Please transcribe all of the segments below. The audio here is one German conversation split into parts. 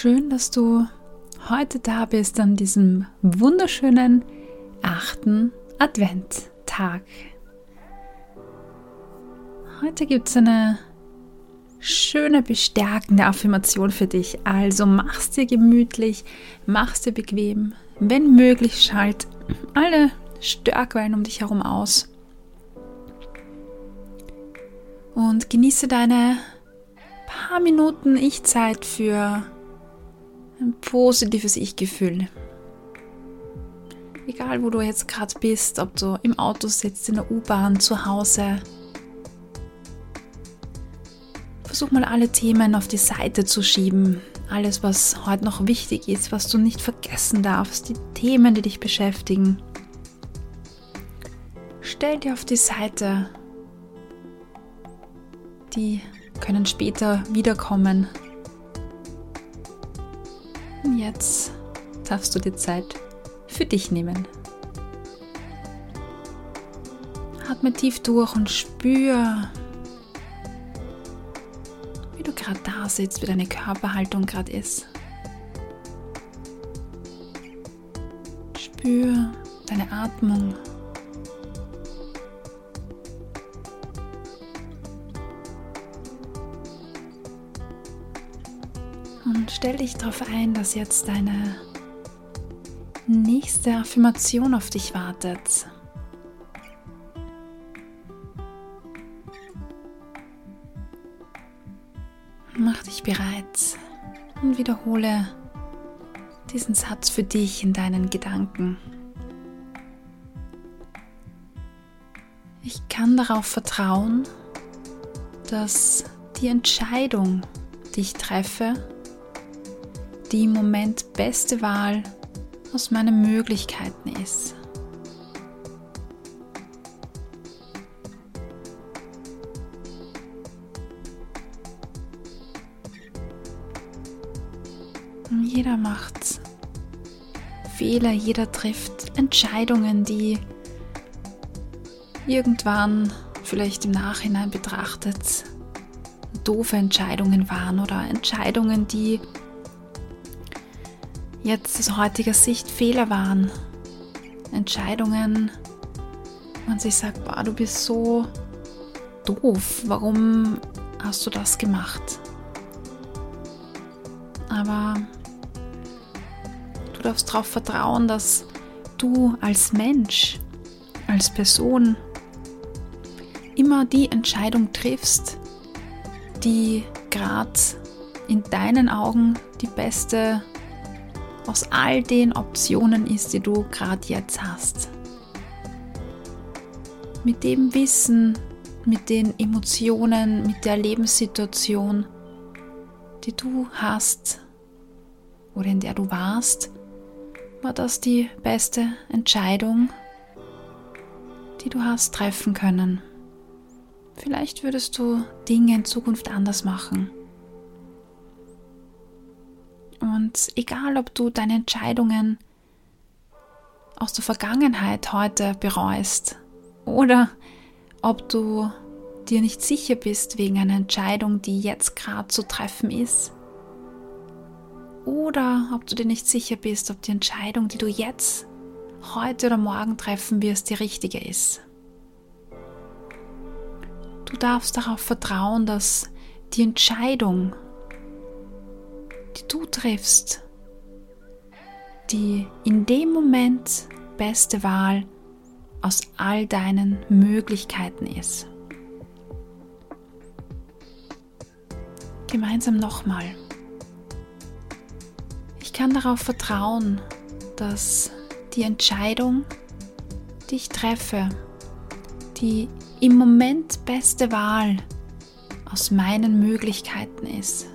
Schön, dass du heute da bist an diesem wunderschönen achten Adventtag. Heute gibt es eine schöne, bestärkende Affirmation für dich. Also mach's dir gemütlich, mach's dir bequem. Wenn möglich, schalt alle Störquellen um dich herum aus. Und genieße deine paar Minuten Ich-Zeit für ein positives Ich-Gefühl. Egal, wo du jetzt gerade bist, ob du im Auto sitzt, in der U-Bahn, zu Hause. Versuch mal alle Themen auf die Seite zu schieben. Alles, was heute noch wichtig ist, was du nicht vergessen darfst, die Themen, die dich beschäftigen. Stell dir auf die Seite. Die können später wiederkommen. Jetzt darfst du dir Zeit für dich nehmen. Atme tief durch und spür, wie du gerade da sitzt, wie deine Körperhaltung gerade ist. Spür deine Atmung. Stell dich darauf ein, dass jetzt deine nächste Affirmation auf dich wartet. Mach dich bereit und wiederhole diesen Satz für dich in deinen Gedanken. Ich kann darauf vertrauen, dass die Entscheidung, die ich treffe, die im Moment beste Wahl aus meinen Möglichkeiten ist. Jeder macht Fehler, jeder trifft Entscheidungen, die irgendwann vielleicht im Nachhinein betrachtet doofe Entscheidungen waren oder Entscheidungen, die jetzt aus heutiger Sicht Fehler waren. Entscheidungen, man sich sagt, boah, du bist so doof, warum hast du das gemacht? Aber du darfst darauf vertrauen, dass du als Mensch, als Person immer die Entscheidung triffst, die gerade in deinen Augen die beste aus all den Optionen ist, die du gerade jetzt hast. Mit dem Wissen, mit den Emotionen, mit der Lebenssituation, die du hast oder in der du warst, war das die beste Entscheidung, die du hast treffen können. Vielleicht würdest du Dinge in Zukunft anders machen. Und egal, ob du deine Entscheidungen aus der Vergangenheit heute bereust oder ob du dir nicht sicher bist wegen einer Entscheidung, die jetzt gerade zu treffen ist, oder ob du dir nicht sicher bist, ob die Entscheidung, die du jetzt, heute oder morgen treffen wirst, die richtige ist. Du darfst darauf vertrauen, dass die Entscheidung, du triffst, die in dem Moment beste Wahl aus all deinen Möglichkeiten ist. Gemeinsam nochmal. Ich kann darauf vertrauen, dass die Entscheidung, die ich treffe, die im Moment beste Wahl aus meinen Möglichkeiten ist.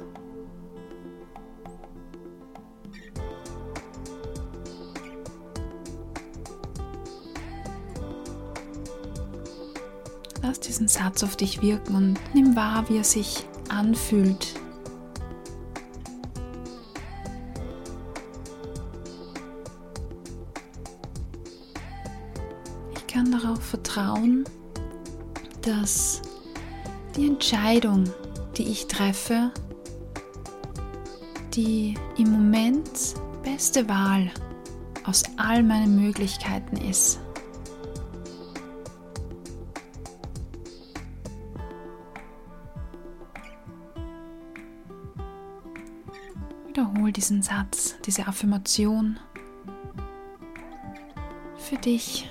Lass diesen Satz auf dich wirken und nimm wahr, wie er sich anfühlt. Ich kann darauf vertrauen, dass die Entscheidung, die ich treffe, die im Moment beste Wahl aus all meinen Möglichkeiten ist. Wiederhol diesen Satz, diese Affirmation für dich.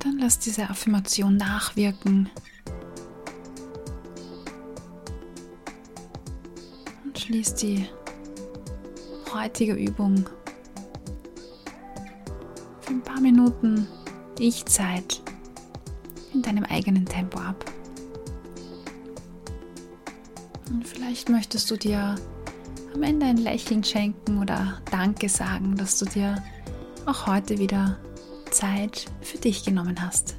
Dann lass diese Affirmation nachwirken. Und schließ die heutige Übung für ein paar Minuten Ich-Zeit in deinem eigenen Tempo ab. Und vielleicht möchtest du dir am Ende ein Lächeln schenken oder Danke sagen, dass du dir auch heute wieder Zeit für dich genommen hast.